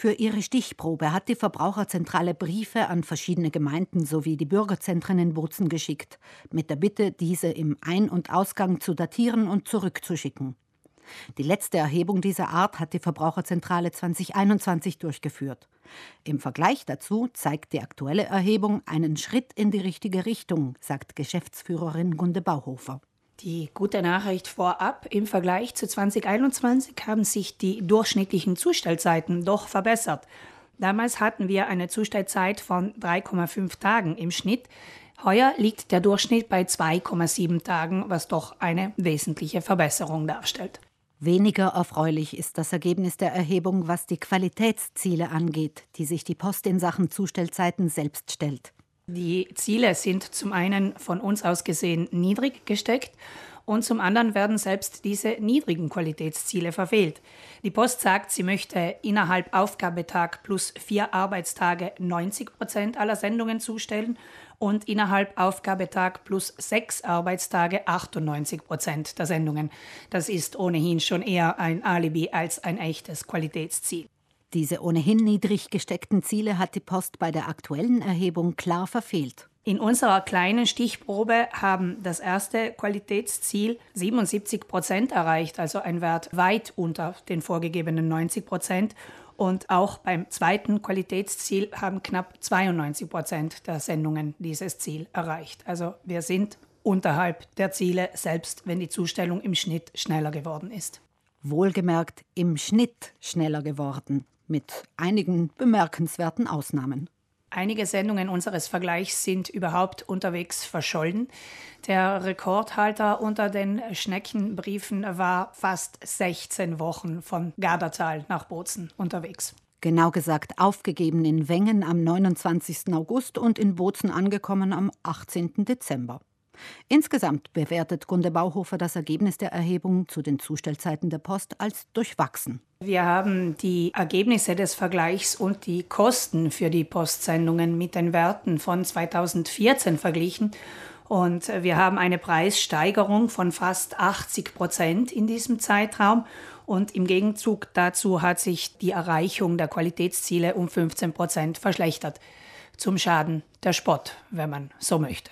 Für ihre Stichprobe hat die Verbraucherzentrale Briefe an verschiedene Gemeinden sowie die Bürgerzentren in Bozen geschickt, mit der Bitte, diese im Ein- und Ausgang zu datieren und zurückzuschicken. Die letzte Erhebung dieser Art hat die Verbraucherzentrale 2021 durchgeführt. Im Vergleich dazu zeigt die aktuelle Erhebung einen Schritt in die richtige Richtung, sagt Geschäftsführerin Gunde Bauhofer. Die gute Nachricht vorab, im Vergleich zu 2021 haben sich die durchschnittlichen Zustellzeiten doch verbessert. Damals hatten wir eine Zustellzeit von 3,5 Tagen im Schnitt. Heuer liegt der Durchschnitt bei 2,7 Tagen, was doch eine wesentliche Verbesserung darstellt. Weniger erfreulich ist das Ergebnis der Erhebung, was die Qualitätsziele angeht, die sich die Post in Sachen Zustellzeiten selbst stellt. Die Ziele sind zum einen von uns aus gesehen niedrig gesteckt und zum anderen werden selbst diese niedrigen Qualitätsziele verfehlt. Die Post sagt, sie möchte innerhalb Aufgabetag plus vier Arbeitstage 90 Prozent aller Sendungen zustellen und innerhalb Aufgabetag plus sechs Arbeitstage 98 Prozent der Sendungen. Das ist ohnehin schon eher ein Alibi als ein echtes Qualitätsziel. Diese ohnehin niedrig gesteckten Ziele hat die Post bei der aktuellen Erhebung klar verfehlt. In unserer kleinen Stichprobe haben das erste Qualitätsziel 77 Prozent erreicht, also ein Wert weit unter den vorgegebenen 90 Prozent. Und auch beim zweiten Qualitätsziel haben knapp 92 Prozent der Sendungen dieses Ziel erreicht. Also wir sind unterhalb der Ziele, selbst wenn die Zustellung im Schnitt schneller geworden ist. Wohlgemerkt im Schnitt schneller geworden mit einigen bemerkenswerten Ausnahmen. Einige Sendungen unseres Vergleichs sind überhaupt unterwegs verschollen. Der Rekordhalter unter den Schneckenbriefen war fast 16 Wochen von Gardertal nach Bozen unterwegs. Genau gesagt aufgegeben in Wengen am 29. August und in Bozen angekommen am 18. Dezember. Insgesamt bewertet Gunde Bauhofer das Ergebnis der Erhebung zu den Zustellzeiten der Post als durchwachsen. Wir haben die Ergebnisse des Vergleichs und die Kosten für die Postsendungen mit den Werten von 2014 verglichen. Und wir haben eine Preissteigerung von fast 80 Prozent in diesem Zeitraum. Und im Gegenzug dazu hat sich die Erreichung der Qualitätsziele um 15 Prozent verschlechtert. Zum Schaden der Spott, wenn man so möchte.